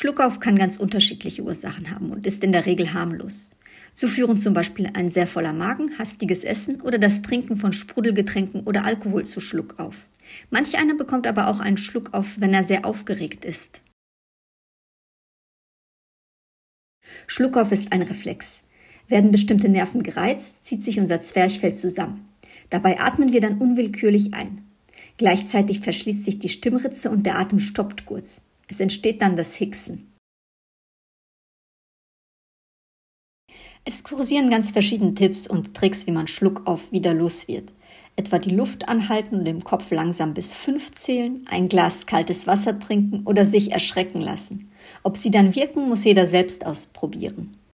Schluckauf kann ganz unterschiedliche Ursachen haben und ist in der Regel harmlos. So führen zum Beispiel ein sehr voller Magen, hastiges Essen oder das Trinken von Sprudelgetränken oder Alkohol zu Schluckauf. Manch einer bekommt aber auch einen Schluckauf, wenn er sehr aufgeregt ist. Schluckauf ist ein Reflex. Werden bestimmte Nerven gereizt, zieht sich unser Zwerchfell zusammen. Dabei atmen wir dann unwillkürlich ein. Gleichzeitig verschließt sich die Stimmritze und der Atem stoppt kurz. Es entsteht dann das Hicksen. Es kursieren ganz verschiedene Tipps und Tricks, wie man Schluckauf wieder los wird. Etwa die Luft anhalten und im Kopf langsam bis fünf zählen, ein Glas kaltes Wasser trinken oder sich erschrecken lassen. Ob sie dann wirken, muss jeder selbst ausprobieren.